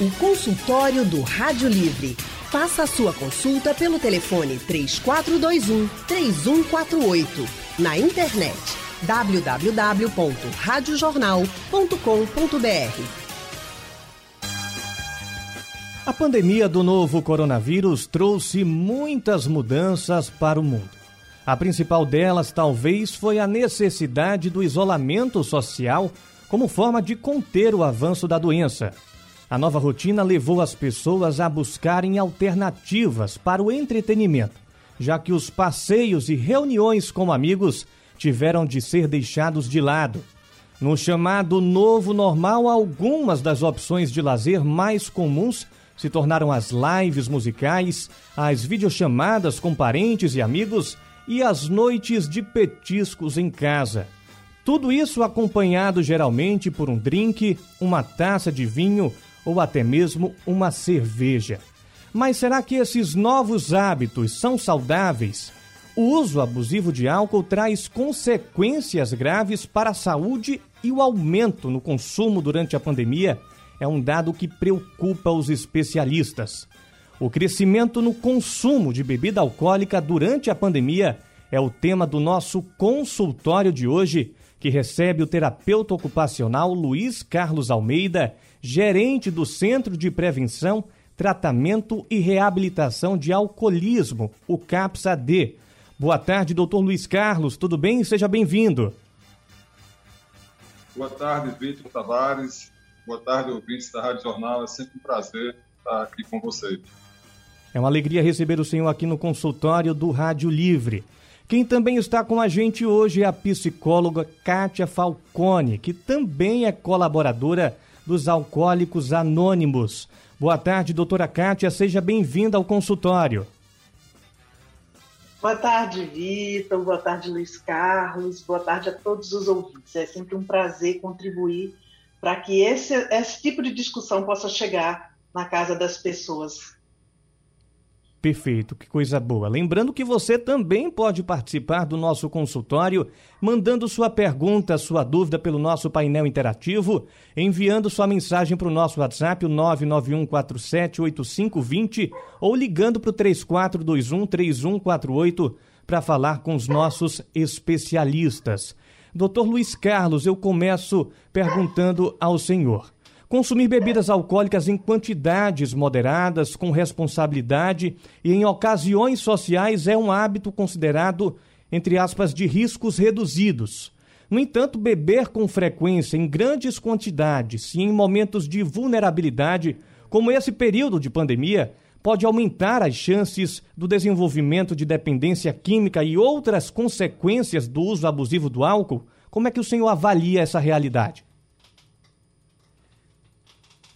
O consultório do Rádio Livre. Faça a sua consulta pelo telefone 3421 3148. Na internet www.radiojornal.com.br. A pandemia do novo coronavírus trouxe muitas mudanças para o mundo. A principal delas, talvez, foi a necessidade do isolamento social como forma de conter o avanço da doença. A nova rotina levou as pessoas a buscarem alternativas para o entretenimento, já que os passeios e reuniões com amigos tiveram de ser deixados de lado. No chamado novo normal, algumas das opções de lazer mais comuns se tornaram as lives musicais, as videochamadas com parentes e amigos e as noites de petiscos em casa. Tudo isso acompanhado geralmente por um drink, uma taça de vinho ou até mesmo uma cerveja. Mas será que esses novos hábitos são saudáveis? O uso abusivo de álcool traz consequências graves para a saúde e o aumento no consumo durante a pandemia é um dado que preocupa os especialistas. O crescimento no consumo de bebida alcoólica durante a pandemia é o tema do nosso consultório de hoje, que recebe o terapeuta ocupacional Luiz Carlos Almeida, gerente do Centro de Prevenção, Tratamento e Reabilitação de Alcoolismo, o CAPS-AD. Boa tarde, doutor Luiz Carlos, tudo bem? Seja bem-vindo. Boa tarde, Vitor Tavares. Boa tarde, ouvintes da Rádio Jornal. É sempre um prazer estar aqui com vocês. É uma alegria receber o senhor aqui no consultório do Rádio Livre. Quem também está com a gente hoje é a psicóloga Kátia Falcone, que também é colaboradora dos Alcoólicos Anônimos. Boa tarde, doutora Kátia, seja bem-vinda ao consultório. Boa tarde, Vitor. Boa tarde, Luiz Carlos. Boa tarde a todos os ouvintes. É sempre um prazer contribuir para que esse, esse tipo de discussão possa chegar na casa das pessoas Perfeito, que coisa boa. Lembrando que você também pode participar do nosso consultório, mandando sua pergunta, sua dúvida pelo nosso painel interativo, enviando sua mensagem para o nosso WhatsApp, o 991478520, ou ligando para o 34213148 para falar com os nossos especialistas. Doutor Luiz Carlos, eu começo perguntando ao senhor. Consumir bebidas alcoólicas em quantidades moderadas, com responsabilidade e em ocasiões sociais é um hábito considerado, entre aspas, de riscos reduzidos. No entanto, beber com frequência em grandes quantidades e em momentos de vulnerabilidade, como esse período de pandemia, pode aumentar as chances do desenvolvimento de dependência química e outras consequências do uso abusivo do álcool? Como é que o senhor avalia essa realidade?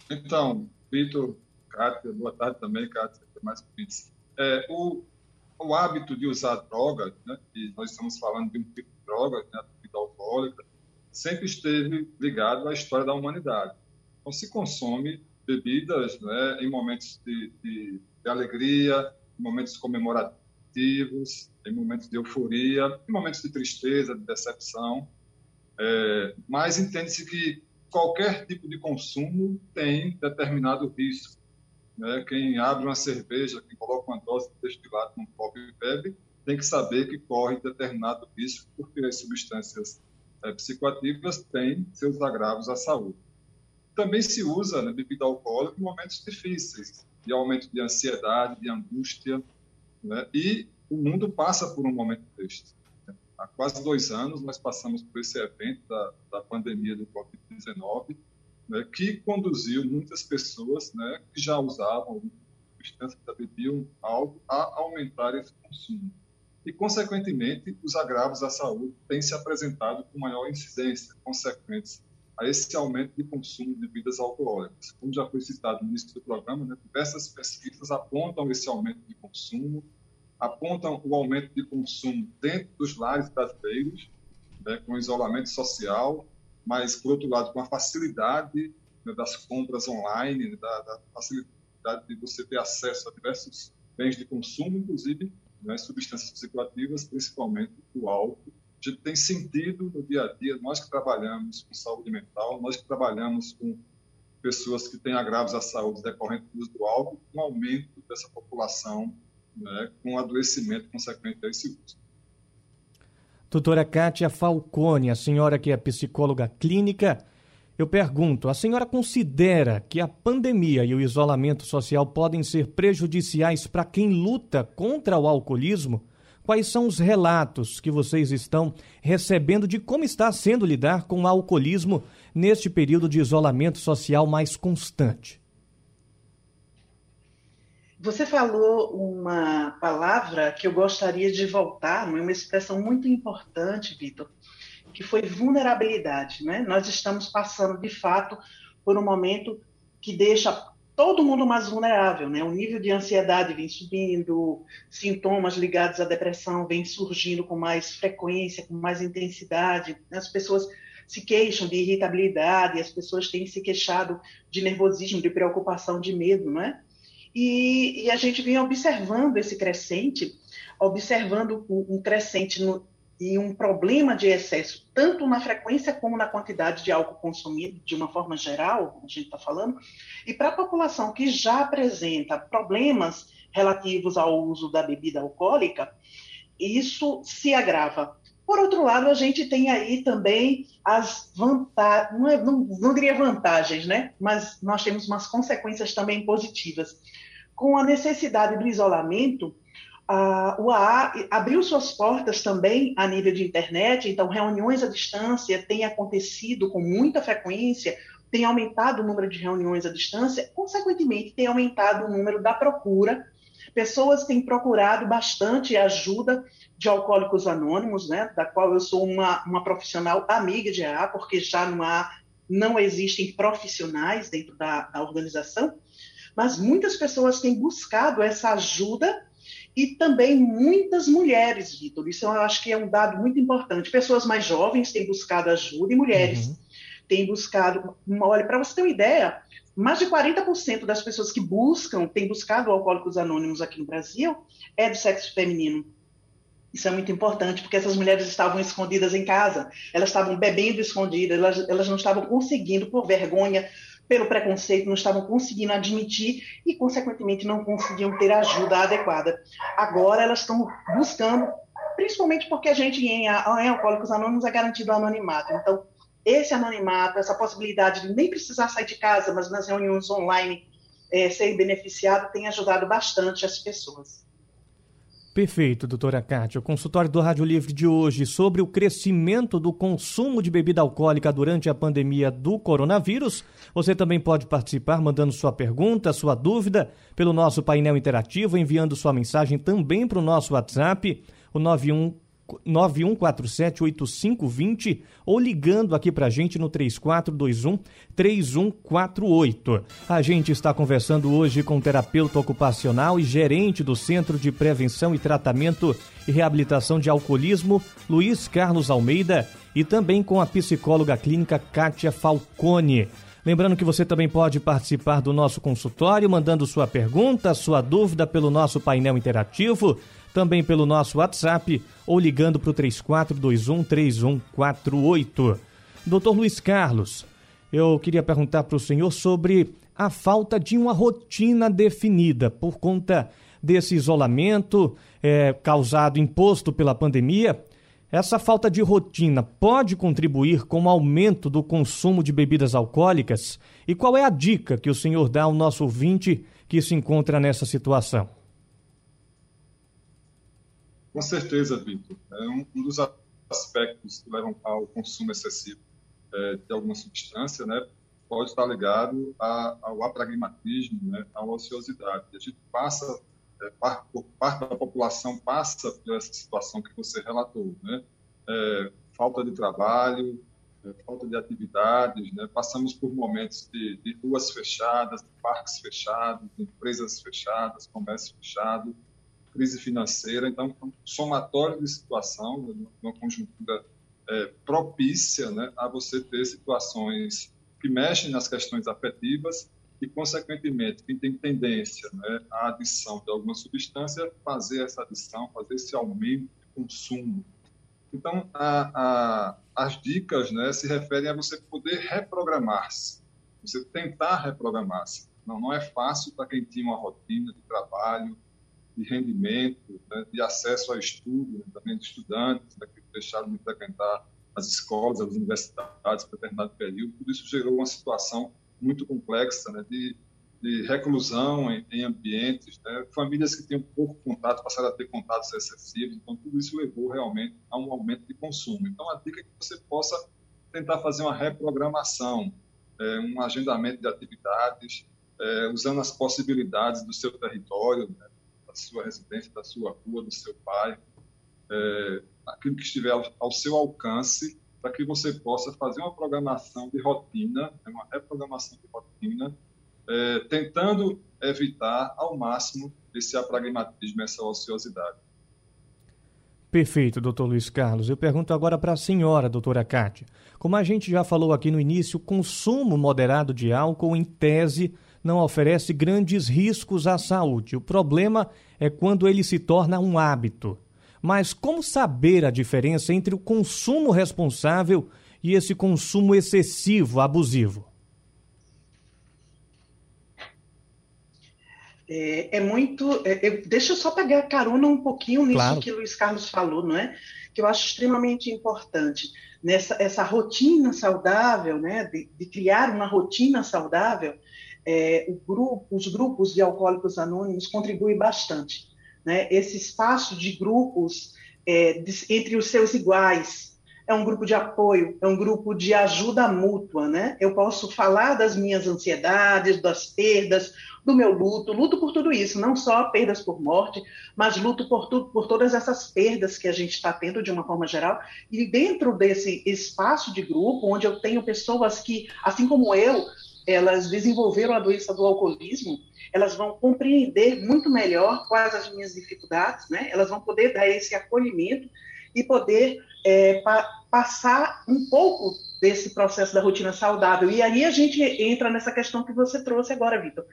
Então, Vitor, Cátia, boa tarde também, Cátia, mais convites. É, o, o hábito de usar drogas, né, e nós estamos falando de um tipo de droga, né, bebida alcoólica, sempre esteve ligado à história da humanidade. Então, se consome bebidas né, em momentos de, de, de alegria, em momentos comemorativos, em momentos de euforia, em momentos de tristeza, de decepção. É, mas entende-se que qualquer tipo de consumo tem determinado risco. Né? Quem abre uma cerveja, quem coloca uma dose de destilado num copo e bebe, tem que saber que corre determinado risco, porque as substâncias é, psicoativas têm seus agravos à saúde. Também se usa né, bebida alcoólica em momentos difíceis, de aumento de ansiedade, de angústia, né? e o mundo passa por um momento deste há quase dois anos nós passamos por esse evento da, da pandemia do Covid-19, né, que conduziu muitas pessoas né, que já usavam substância, já bebiam algo, a aumentar esse consumo. E, consequentemente, os agravos à saúde têm se apresentado com maior incidência, consequentes a esse aumento de consumo de bebidas alcoólicas. Como já foi citado no início do programa, né, diversas pesquisas apontam esse aumento de consumo, apontam o aumento de consumo dentro dos lares brasileiros, né, com isolamento social, mas, por outro lado, com a facilidade né, das compras online, né, da, da, facilidade de você ter acesso a diversos bens de consumo, inclusive né, substâncias psicoativas, principalmente o álcool. A gente tem sentido no dia a dia, nós que trabalhamos com saúde mental, nós que trabalhamos com pessoas que têm agravos à saúde decorrentes do uso do álcool, um aumento dessa população né, com adoecimento consequente a esse uso. Doutora Kátia Falcone, a senhora que é psicóloga clínica, eu pergunto: a senhora considera que a pandemia e o isolamento social podem ser prejudiciais para quem luta contra o alcoolismo? Quais são os relatos que vocês estão recebendo de como está sendo lidar com o alcoolismo neste período de isolamento social mais constante? Você falou uma palavra que eu gostaria de voltar, uma expressão muito importante, Vitor, que foi vulnerabilidade. Né? Nós estamos passando, de fato, por um momento que deixa todo mundo mais vulnerável, né? O nível de ansiedade vem subindo, sintomas ligados à depressão vêm surgindo com mais frequência, com mais intensidade. As pessoas se queixam de irritabilidade, as pessoas têm se queixado de nervosismo, de preocupação, de medo, não é? E, e a gente vem observando esse crescente, observando um crescente no, e um problema de excesso, tanto na frequência como na quantidade de álcool consumido, de uma forma geral, a gente está falando, e para a população que já apresenta problemas relativos ao uso da bebida alcoólica, isso se agrava. Por outro lado, a gente tem aí também as vantagens, não, é, não, não diria vantagens, né? mas nós temos umas consequências também positivas. Com a necessidade do isolamento, a, o AA abriu suas portas também a nível de internet, então reuniões à distância têm acontecido com muita frequência, tem aumentado o número de reuniões à distância, consequentemente tem aumentado o número da procura. Pessoas têm procurado bastante ajuda de alcoólicos anônimos, né, da qual eu sou uma, uma profissional amiga de AA, porque já no AA não existem profissionais dentro da, da organização, mas muitas pessoas têm buscado essa ajuda e também muitas mulheres, Vitor. Isso eu acho que é um dado muito importante. Pessoas mais jovens têm buscado ajuda e mulheres uhum. Têm buscado. Olha, para você ter uma ideia, mais de 40% das pessoas que buscam, têm buscado Alcoólicos Anônimos aqui no Brasil, é do sexo feminino. Isso é muito importante, porque essas mulheres estavam escondidas em casa, elas estavam bebendo escondidas, elas, elas não estavam conseguindo, por vergonha, pelo preconceito, não estavam conseguindo admitir e, consequentemente, não conseguiam ter ajuda adequada. Agora elas estão buscando, principalmente porque a gente em, em Alcoólicos Anônimos é garantido o anonimato. Então, esse anonimato, essa possibilidade de nem precisar sair de casa, mas nas reuniões online é, ser beneficiado, tem ajudado bastante as pessoas. Perfeito, doutora Kátia. O consultório do Rádio Livre de hoje sobre o crescimento do consumo de bebida alcoólica durante a pandemia do coronavírus. Você também pode participar mandando sua pergunta, sua dúvida pelo nosso painel interativo, enviando sua mensagem também para o nosso WhatsApp, o 91 91478520 ou ligando aqui pra gente no 3421 3148. A gente está conversando hoje com o terapeuta ocupacional e gerente do Centro de Prevenção e Tratamento e Reabilitação de Alcoolismo, Luiz Carlos Almeida, e também com a psicóloga clínica Kátia Falcone. Lembrando que você também pode participar do nosso consultório, mandando sua pergunta, sua dúvida pelo nosso painel interativo também pelo nosso WhatsApp ou ligando para o 3421-3148. Doutor Luiz Carlos, eu queria perguntar para o senhor sobre a falta de uma rotina definida por conta desse isolamento é, causado, imposto pela pandemia. Essa falta de rotina pode contribuir com o aumento do consumo de bebidas alcoólicas? E qual é a dica que o senhor dá ao nosso ouvinte que se encontra nessa situação? Com certeza, Vitor. É um, um, dos aspectos que levam ao consumo excessivo é, de alguma substância, né, pode estar ligado a, ao apragmatismo, né, à ociosidade. A gente passa, é, parte, parte da população passa por essa situação que você relatou, né? É, falta de trabalho, é, falta de atividades, né? passamos por momentos de, de ruas fechadas, de parques fechados, de empresas fechadas, comércio fechado, crise financeira, então, um somatório de situação, uma conjuntura é, propícia né, a você ter situações que mexem nas questões afetivas e, consequentemente, quem tem tendência né, à adição de alguma substância, fazer essa adição, fazer esse aumento de consumo. Então, a, a, as dicas né, se referem a você poder reprogramar-se. você tentar reprogramar-se. Não, não é fácil para quem tinha uma rotina de trabalho, de rendimento, né, de acesso ao estudo, né, também de estudantes né, que deixaram de frequentar as escolas, as universidades por determinado período. Tudo isso gerou uma situação muito complexa né, de, de reclusão em, em ambientes, né, famílias que tinham pouco contato passaram a ter contatos excessivos. Então, tudo isso levou realmente a um aumento de consumo. Então, a dica é que você possa tentar fazer uma reprogramação, é, um agendamento de atividades, é, usando as possibilidades do seu território, né, da sua residência, da sua rua, do seu bairro, é, aquilo que estiver ao, seu alcance, para que você possa fazer uma programação de rotina, né, uma reprogramação de rotina, é, tentando evitar ao máximo esse apragmatismo, essa ociosidade. Perfeito, doutor Luiz Carlos. Eu pergunto agora para a senhora, doutora Cátia. Como a gente já falou aqui no início, consumo moderado de álcool, em tese, não oferece grandes riscos à saúde. O problema é quando ele se torna um hábito. Mas como saber a diferença entre o consumo responsável e esse consumo excessivo, abusivo? É, é muito. É, eu, deixa eu só pegar carona um pouquinho nisso claro. que o Luiz Carlos falou, não é? Que eu acho extremamente importante. Nessa essa rotina saudável, né? De, de criar uma rotina saudável, é, grupo, os grupos de alcoólicos anônimos contribuem bastante. Né? Esse espaço de grupos é, de, entre os seus iguais, é um grupo de apoio, é um grupo de ajuda mútua, né? Eu posso falar das minhas ansiedades, das perdas, do meu luto, luto por tudo isso, não só perdas por morte, mas luto por, tu, por todas essas perdas que a gente está tendo de uma forma geral. E dentro desse espaço de grupo, onde eu tenho pessoas que, assim como eu, elas desenvolveram a doença do alcoolismo, elas vão compreender muito melhor quais as minhas dificuldades, né? Elas vão poder dar esse acolhimento e poder é, pa passar um pouco desse processo da rotina saudável. E aí a gente entra nessa questão que você trouxe agora, Vitor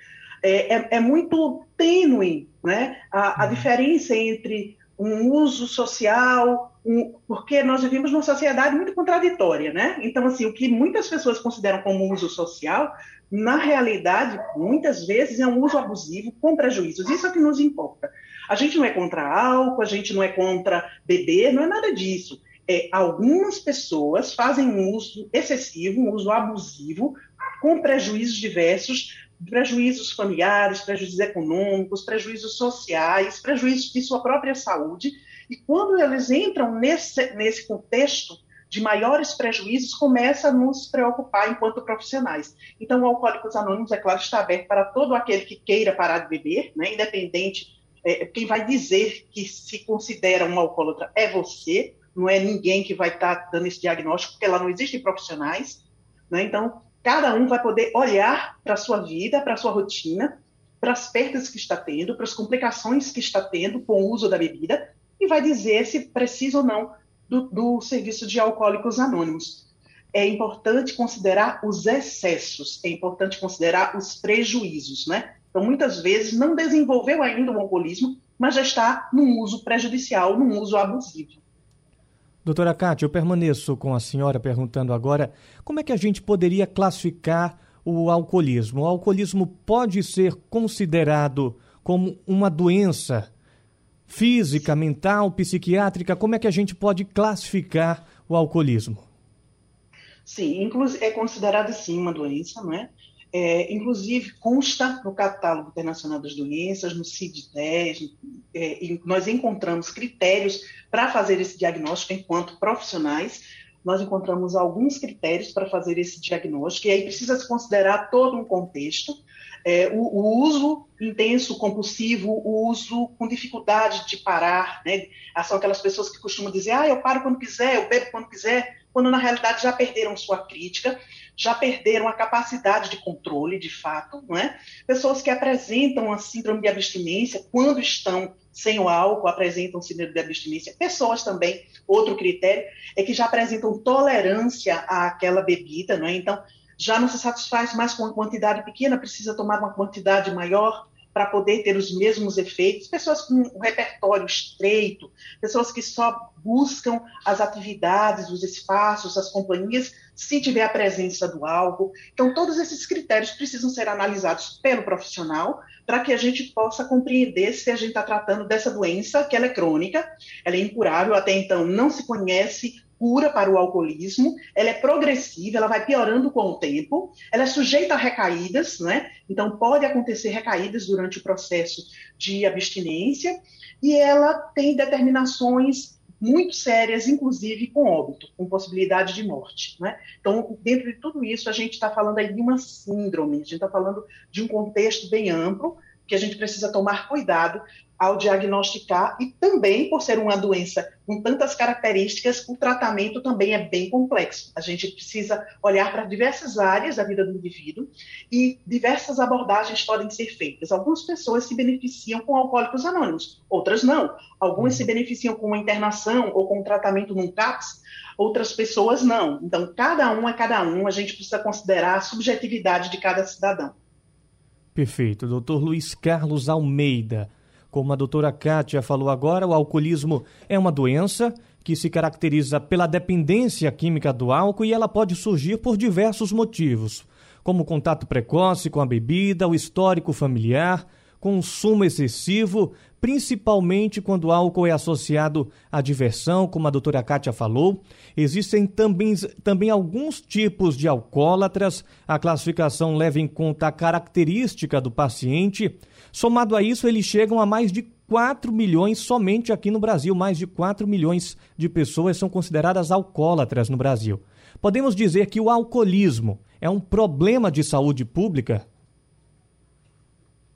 é, é, é muito tênue né? a, a uhum. diferença entre um uso social, um, porque nós vivemos numa sociedade muito contraditória, né? Então, assim, o que muitas pessoas consideram como uso social, na realidade, muitas vezes é um uso abusivo com prejuízos. Isso é o que nos importa. A gente não é contra álcool, a gente não é contra beber, não é nada disso. É, algumas pessoas fazem um uso excessivo, um uso abusivo, com prejuízos diversos, prejuízos familiares, prejuízos econômicos, prejuízos sociais, prejuízos de sua própria saúde. E quando eles entram nesse, nesse contexto de maiores prejuízos, começa a nos preocupar enquanto profissionais. Então, o Alcoólicos Anônimos, é claro, está aberto para todo aquele que queira parar de beber, né, independente. É, quem vai dizer que se considera um alcoólatra é você, não é ninguém que vai estar dando esse diagnóstico, porque lá não existem profissionais. Né? Então, Cada um vai poder olhar para a sua vida, para a sua rotina, para as perdas que está tendo, para as complicações que está tendo com o uso da bebida e vai dizer se precisa ou não do, do serviço de alcoólicos anônimos. É importante considerar os excessos, é importante considerar os prejuízos, né? Então, muitas vezes, não desenvolveu ainda o alcoolismo, mas já está num uso prejudicial, num uso abusivo. Doutora Cátia, eu permaneço com a senhora perguntando agora como é que a gente poderia classificar o alcoolismo. O alcoolismo pode ser considerado como uma doença física, mental, psiquiátrica? Como é que a gente pode classificar o alcoolismo? Sim, é considerado sim uma doença, não é? É, inclusive, consta no Catálogo Internacional das Doenças, no CID-10, é, nós encontramos critérios para fazer esse diagnóstico enquanto profissionais, nós encontramos alguns critérios para fazer esse diagnóstico, e aí precisa se considerar todo um contexto, é, o, o, uso intenso, compulsivo, o uso com dificuldade de parar, né? São aquelas pessoas que costumam dizer, ah, eu paro quando quiser, eu bebo quando quiser, quando na realidade já perderam sua crítica, já perderam a capacidade de controle, de fato, não é? Pessoas que apresentam a síndrome de abstinência quando estão sem o álcool, apresentam síndrome de abstinência. Pessoas também, outro critério, é que já apresentam tolerância àquela bebida, não é? Então, já não se satisfaz mais com uma quantidade pequena, precisa tomar uma quantidade maior. Para poder ter os mesmos efeitos, pessoas com um repertório estreito, pessoas que só buscam as atividades, os espaços, as companhias, se tiver a presença do álcool. Então, todos esses critérios precisam ser analisados pelo profissional para que a gente possa compreender se a gente está tratando dessa doença, que ela é crônica, ela é incurável, até então não se conhece cura para o alcoolismo, ela é progressiva, ela vai piorando com o tempo, ela é sujeita a recaídas, né? Então pode acontecer recaídas durante o processo de abstinência e ela tem determinações muito sérias, inclusive com óbito, com possibilidade de morte. Né? Então, dentro de tudo isso, a gente está falando aí de uma síndrome, a gente está falando de um contexto bem amplo, que a gente precisa tomar cuidado ao diagnosticar e também, por ser uma doença com tantas características, o tratamento também é bem complexo. A gente precisa olhar para diversas áreas da vida do indivíduo e diversas abordagens podem ser feitas. Algumas pessoas se beneficiam com alcoólicos anônimos, outras não. Algumas se beneficiam com uma internação ou com um tratamento num CAPS, outras pessoas não. Então, cada um é cada um, a gente precisa considerar a subjetividade de cada cidadão. Perfeito. Doutor Luiz Carlos Almeida como a doutora Kátia falou agora, o alcoolismo é uma doença que se caracteriza pela dependência química do álcool e ela pode surgir por diversos motivos, como contato precoce com a bebida, o histórico familiar, consumo excessivo, principalmente quando o álcool é associado à diversão, como a doutora Kátia falou. Existem também, também alguns tipos de alcoólatras. A classificação leva em conta a característica do paciente Somado a isso, eles chegam a mais de 4 milhões somente aqui no Brasil. Mais de 4 milhões de pessoas são consideradas alcoólatras no Brasil. Podemos dizer que o alcoolismo é um problema de saúde pública?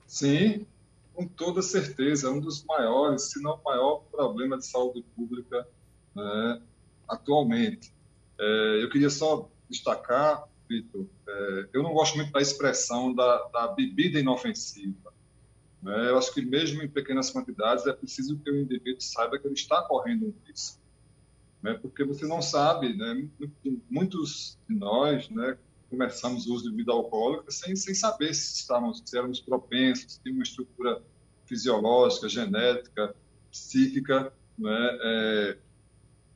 Sim, com toda certeza. É um dos maiores, se não o maior problema de saúde pública né, atualmente. É, eu queria só destacar, Vitor, é, eu não gosto muito da expressão da, da bebida inofensiva. Né? Eu acho que mesmo em pequenas quantidades é preciso que o indivíduo saiba que ele está correndo um risco, né? porque você não sabe, né? muitos de nós, né, começamos o uso de bebida alcoólica sem, sem saber se estávamos, se éramos propensos, se uma estrutura fisiológica, genética, psíquica, né, é,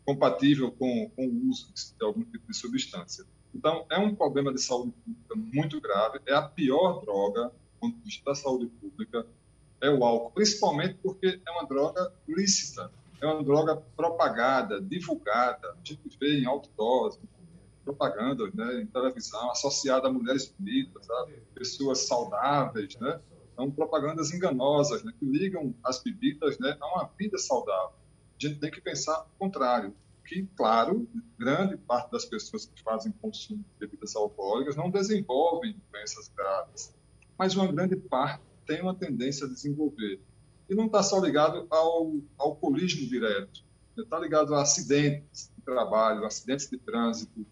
compatível com, com o uso de algum tipo de substância. Então, é um problema de saúde pública muito grave, é a pior droga do ponto de vista da saúde pública, é o álcool, principalmente porque é uma droga lícita, é uma droga propagada, divulgada. A gente vê em outdoors, propaganda né, em televisão, associada a mulheres bonitas, a pessoas saudáveis, né? São propagandas enganosas, né, que ligam as bebidas né, a uma vida saudável. A gente tem que pensar o contrário, que, claro, grande parte das pessoas que fazem consumo de bebidas alcoólicas não desenvolvem doenças graves, mas uma grande parte tem uma tendência a desenvolver. E não está só ligado ao alcoolismo direto, está ligado a acidentes de trabalho, acidentes de trânsito,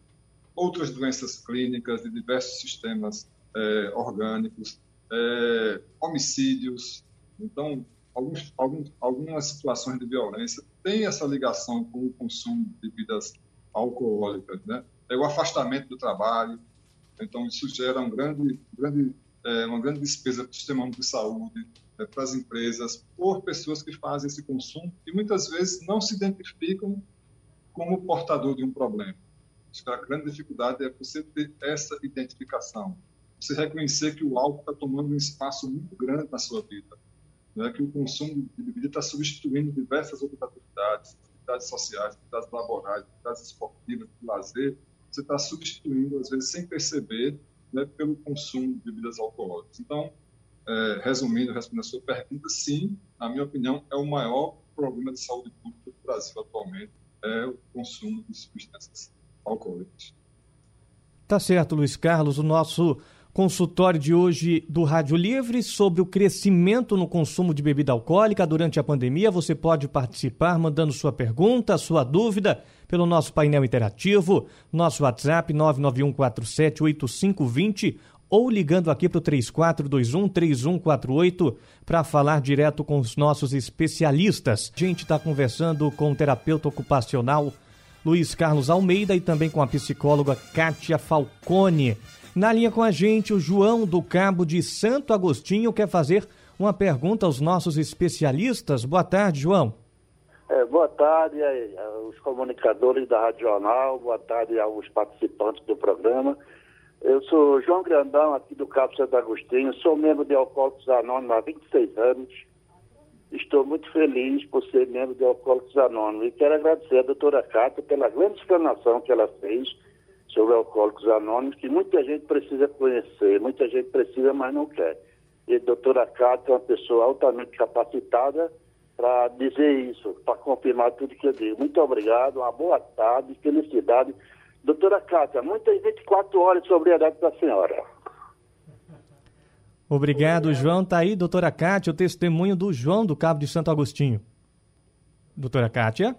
outras doenças clínicas de diversos sistemas é, orgânicos, é, homicídios. Então, alguns, alguns, algumas situações de violência têm essa ligação com o consumo de bebidas alcoólicas. Né? É o afastamento do trabalho. Então, isso gera um grande, grande é, uma grande despesa para o sistema de saúde, é, para as empresas, por pessoas que fazem esse consumo e muitas vezes não se identificam como portador de um problema. Acho que a grande dificuldade é você ter essa identificação, você reconhecer que o álcool está tomando um espaço muito grande na sua vida, né? que o consumo de bebida está substituindo diversas outras atividades, atividades sociais, atividades laborais, atividades esportivas, de lazer, você está substituindo, às vezes, sem perceber, né, pelo consumo de bebidas alcoólicas. Então, é, resumindo, respondendo a sua pergunta, sim, na minha opinião, é o maior problema de saúde pública do Brasil atualmente, é o consumo de substâncias alcoólicas. Tá certo, Luiz Carlos. O nosso consultório de hoje do Rádio Livre sobre o crescimento no consumo de bebida alcoólica durante a pandemia. Você pode participar mandando sua pergunta, sua dúvida pelo nosso painel interativo, nosso WhatsApp 991478520 ou ligando aqui para o 3421-3148 para falar direto com os nossos especialistas. A gente está conversando com o terapeuta ocupacional Luiz Carlos Almeida e também com a psicóloga Kátia Falcone. Na linha com a gente, o João do Cabo de Santo Agostinho quer fazer uma pergunta aos nossos especialistas. Boa tarde, João. É, boa tarde aos comunicadores da Rádio Jornal, boa tarde aos participantes do programa. Eu sou João Grandão, aqui do Cabo Santo Agostinho, sou membro de Alcoólicos Anônimos há 26 anos. Estou muito feliz por ser membro de Alcoólicos Anônimos e quero agradecer a doutora Cátia pela grande explanação que ela fez sobre Alcoólicos Anônimos, que muita gente precisa conhecer, muita gente precisa, mas não quer. E a doutora Cátia é uma pessoa altamente capacitada para dizer isso, para confirmar tudo que eu digo. Muito obrigado, uma boa tarde, felicidade. Doutora Cátia, muitas 24 horas de sobriedade para a senhora. Obrigado, João. Está aí, doutora Cátia, o testemunho do João do Cabo de Santo Agostinho. Doutora Cátia?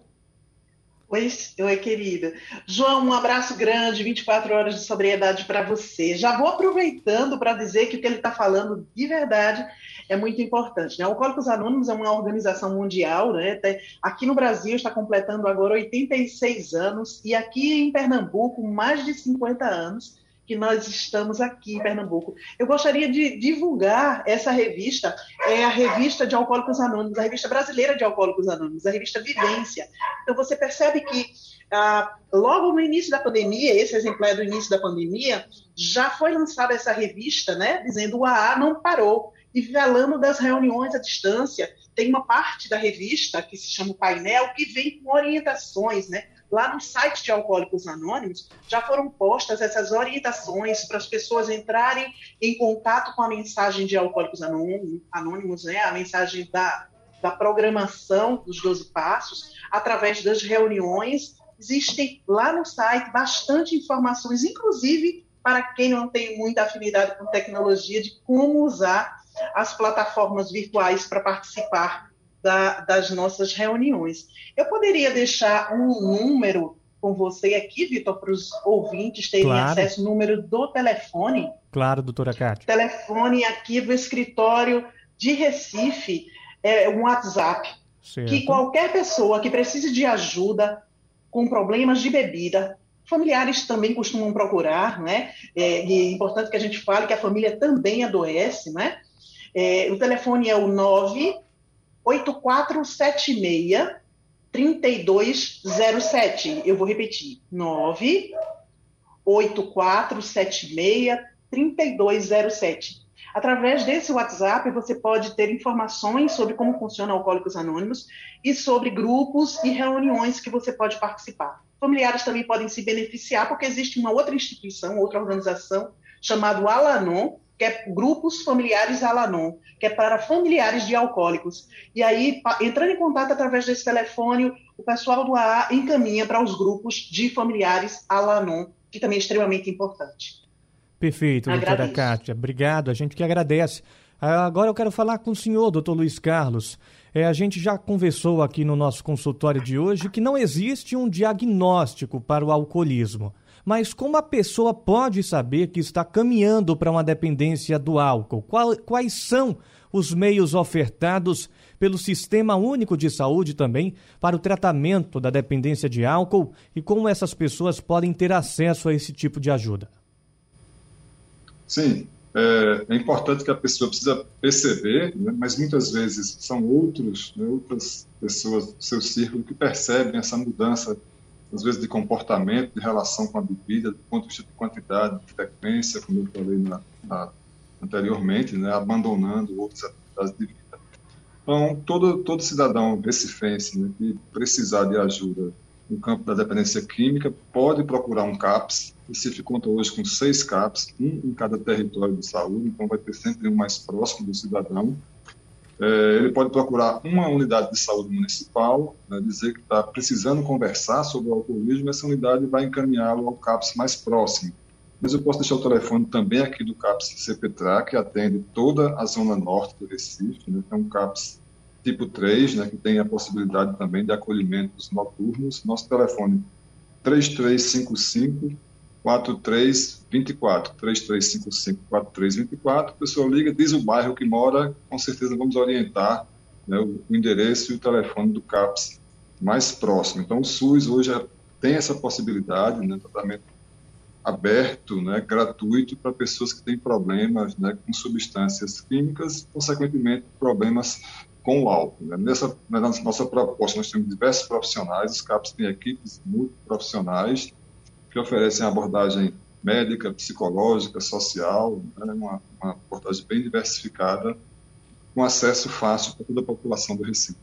Oi, oi, querida. João, um abraço grande, 24 horas de sobriedade para você. Já vou aproveitando para dizer que o que ele está falando de verdade é muito importante. Né? O Alcoólicos Anônimos é uma organização mundial, né? aqui no Brasil está completando agora 86 anos, e aqui em Pernambuco, mais de 50 anos que nós estamos aqui em Pernambuco. Eu gostaria de divulgar essa revista, é a revista de Alcoólicos Anônimos, a revista brasileira de Alcoólicos Anônimos, a revista Vivência. Então você percebe que ah, logo no início da pandemia, esse exemplar é do início da pandemia, já foi lançada essa revista, né, dizendo o AA não parou e falando das reuniões à distância. Tem uma parte da revista que se chama o painel que vem com orientações, né? Lá no site de Alcoólicos Anônimos já foram postas essas orientações para as pessoas entrarem em contato com a mensagem de Alcoólicos Anônimos, né? a mensagem da, da programação dos 12 passos, através das reuniões. Existem lá no site bastante informações, inclusive para quem não tem muita afinidade com tecnologia, de como usar as plataformas virtuais para participar da, das nossas reuniões. Eu poderia deixar um número com você aqui, Vitor, para os ouvintes terem claro. acesso, número do telefone. Claro, doutora Cátia. Telefone aqui do escritório de Recife, é um WhatsApp, certo. que qualquer pessoa que precise de ajuda com problemas de bebida, familiares também costumam procurar, né? É, e é importante que a gente fale que a família também adoece, né? É, o telefone é o 98476 3207. Eu vou repetir. 98476 3207. Através desse WhatsApp, você pode ter informações sobre como funciona Alcoólicos Anônimos e sobre grupos e reuniões que você pode participar. Familiares também podem se beneficiar, porque existe uma outra instituição, outra organização, chamada Alanon, que é grupos familiares Alanon, que é para familiares de alcoólicos. E aí, entrando em contato através desse telefone, o pessoal do AA encaminha para os grupos de familiares Alanon, que também é extremamente importante. Perfeito, Agradeço. doutora Kátia. Obrigado, a gente que agradece. Ah, agora eu quero falar com o senhor, doutor Luiz Carlos. É, a gente já conversou aqui no nosso consultório de hoje que não existe um diagnóstico para o alcoolismo. Mas como a pessoa pode saber que está caminhando para uma dependência do álcool? Quais são os meios ofertados pelo Sistema Único de Saúde também para o tratamento da dependência de álcool e como essas pessoas podem ter acesso a esse tipo de ajuda? Sim, é, é importante que a pessoa precisa perceber, né, mas muitas vezes são outros, né, outras pessoas do seu círculo que percebem essa mudança às vezes de comportamento, de relação com a bebida, do ponto de vista de quantidade, de frequência, como eu falei na, na, anteriormente, né, abandonando outras atividades de vida. Então, todo, todo cidadão recifense né, que precisar de ajuda no campo da dependência química pode procurar um CAPS. O Recife conta hoje com seis CAPS, um em cada território de saúde, então vai ter sempre um mais próximo do cidadão. É, ele pode procurar uma unidade de saúde municipal, né, dizer que está precisando conversar sobre o alcoolismo, essa unidade vai encaminhá-lo ao CAPS mais próximo. Mas eu posso deixar o telefone também aqui do CAPS CPTRA, que atende toda a zona norte do Recife, né, é um CAPS tipo 3, né, que tem a possibilidade também de acolhimentos noturnos. Nosso telefone 3355 4324, 3355 4324. A pessoa liga, diz o bairro que mora, com certeza vamos orientar né, o, endereço e o telefone do CAPS mais próximo. Então, o SUS hoje tem essa possibilidade, né, tratamento aberto, né, gratuito para pessoas que têm problemas né, com substâncias químicas, consequentemente problemas com o álcool. Né? Nessa na nossa proposta nós temos diversos profissionais, os CAPs têm equipes multiprofissionais que oferecem abordagem médica, psicológica, social, né? uma, uma abordagem bem diversificada, com acesso fácil para toda a população do Recife.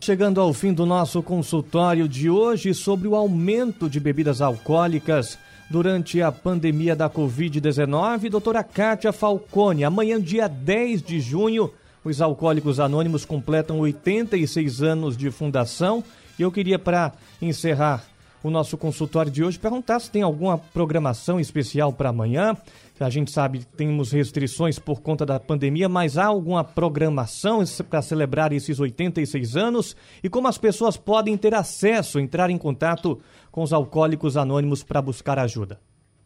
Chegando ao fim do nosso consultório de hoje sobre o aumento de bebidas alcoólicas durante a pandemia da Covid-19, doutora Kátia Falcone, amanhã, dia 10 de junho, os Alcoólicos Anônimos completam 86 anos de fundação. E eu queria, para encerrar o nosso consultório de hoje, perguntar se tem alguma programação especial para amanhã. A gente sabe que temos restrições por conta da pandemia, mas há alguma programação para celebrar esses 86 anos? E como as pessoas podem ter acesso, entrar em contato com os alcoólicos anônimos para buscar ajuda?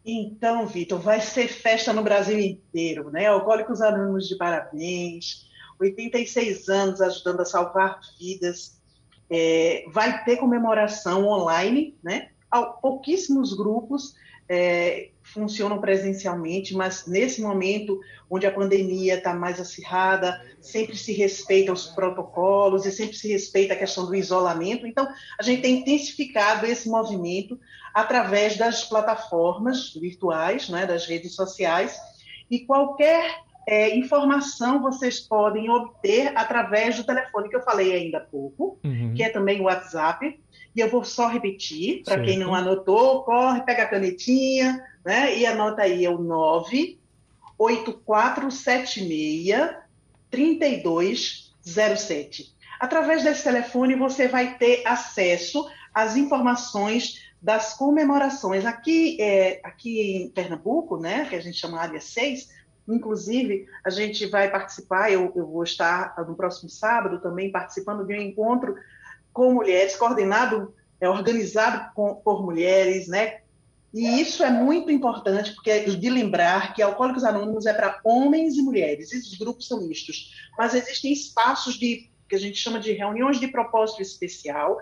Então, Vitor, vai ser festa no Brasil inteiro, né? Alcoólicos Anônimos de parabéns, 86 anos ajudando a salvar vidas. É, vai ter comemoração online, né? Pouquíssimos grupos é, funcionam presencialmente, mas nesse momento onde a pandemia está mais acirrada, sempre se respeita os protocolos e sempre se respeita a questão do isolamento. Então, a gente tem intensificado esse movimento através das plataformas virtuais, né, das redes sociais, e qualquer é, informação vocês podem obter através do telefone que eu falei ainda há pouco, uhum. que é também o WhatsApp. E eu vou só repetir, para quem não anotou, corre, pega a canetinha, né? E anota aí, é o 98476 3207. Através desse telefone você vai ter acesso às informações das comemorações. Aqui, é, aqui em Pernambuco, né, que a gente chama área 6, Inclusive, a gente vai participar, eu, eu vou estar no próximo sábado também participando de um encontro com mulheres, coordenado, é, organizado com, por mulheres, né? E isso é muito importante, porque de lembrar que Alcoólicos Anônimos é para homens e mulheres, esses grupos são mistos, mas existem espaços de que a gente chama de reuniões de propósito especial,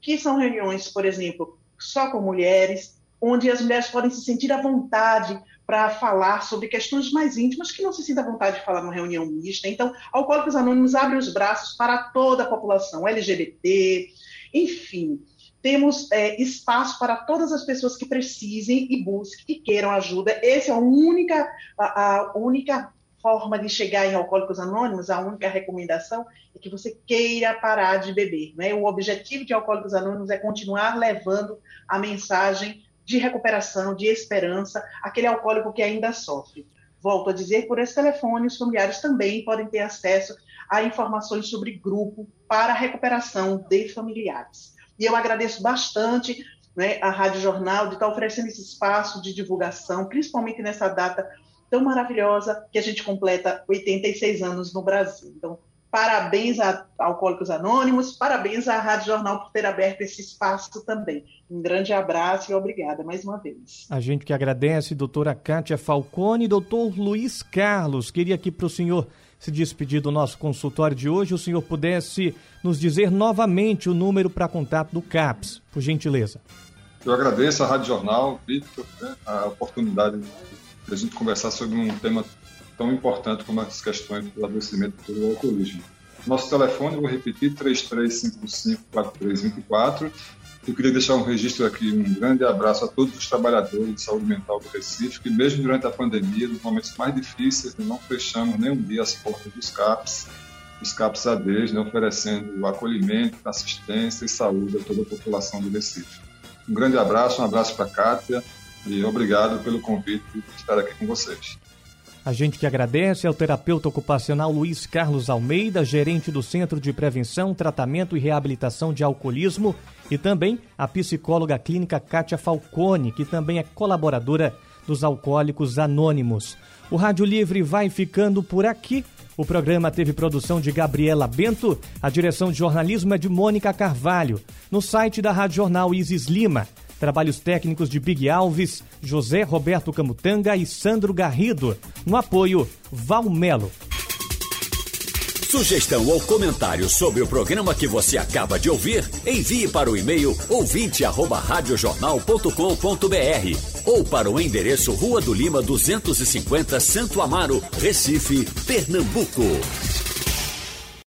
que são reuniões, por exemplo, só com mulheres, onde as mulheres podem se sentir à vontade para falar sobre questões mais íntimas que não se sinta à vontade de falar numa reunião mista. Então, Alcoólicos Anônimos abre os braços para toda a população, LGBT, enfim. Temos é, espaço para todas as pessoas que precisem e busquem e queiram ajuda. Essa é a única, a, a única forma de chegar em Alcoólicos Anônimos, a única recomendação é que você queira parar de beber. Né? O objetivo de Alcoólicos Anônimos é continuar levando a mensagem de recuperação, de esperança, aquele alcoólico que ainda sofre. Volto a dizer, por esse telefone, os familiares também podem ter acesso a informações sobre grupo para recuperação de familiares. E eu agradeço bastante né, a Rádio Jornal de estar oferecendo esse espaço de divulgação, principalmente nessa data tão maravilhosa que a gente completa 86 anos no Brasil. Então, Parabéns a Alcoólicos Anônimos, parabéns à Rádio Jornal por ter aberto esse espaço também. Um grande abraço e obrigada mais uma vez. A gente que agradece, doutora Kátia Falcone, doutor Luiz Carlos. Queria aqui para o senhor se despedir do nosso consultório de hoje, o senhor pudesse nos dizer novamente o número para contato do CAPS, por gentileza. Eu agradeço à Rádio Jornal, Victor, né, a oportunidade de a gente conversar sobre um tema tão importante como as questões do adoecimento do alcoolismo. Nosso telefone, vou repetir, 3355-4324. Eu queria deixar um registro aqui, um grande abraço a todos os trabalhadores de saúde mental do Recife, que mesmo durante a pandemia, nos momentos mais difíceis, não fechamos nem um dia as portas dos CAPs, dos CAPs ADs, né, oferecendo acolhimento, assistência e saúde a toda a população do Recife. Um grande abraço, um abraço para a Kátia e obrigado pelo convite de estar aqui com vocês. A gente que agradece ao terapeuta ocupacional Luiz Carlos Almeida, gerente do Centro de Prevenção, Tratamento e Reabilitação de Alcoolismo, e também a psicóloga clínica Kátia Falcone, que também é colaboradora dos Alcoólicos Anônimos. O Rádio Livre vai ficando por aqui. O programa teve produção de Gabriela Bento, a direção de jornalismo é de Mônica Carvalho. No site da Rádio Jornal Isis Lima. Trabalhos técnicos de Big Alves, José Roberto Camutanga e Sandro Garrido. No apoio, Valmelo. Sugestão ou comentário sobre o programa que você acaba de ouvir, envie para o e-mail ouvinte@radiojornal.com.br ou para o endereço Rua do Lima 250, Santo Amaro, Recife, Pernambuco.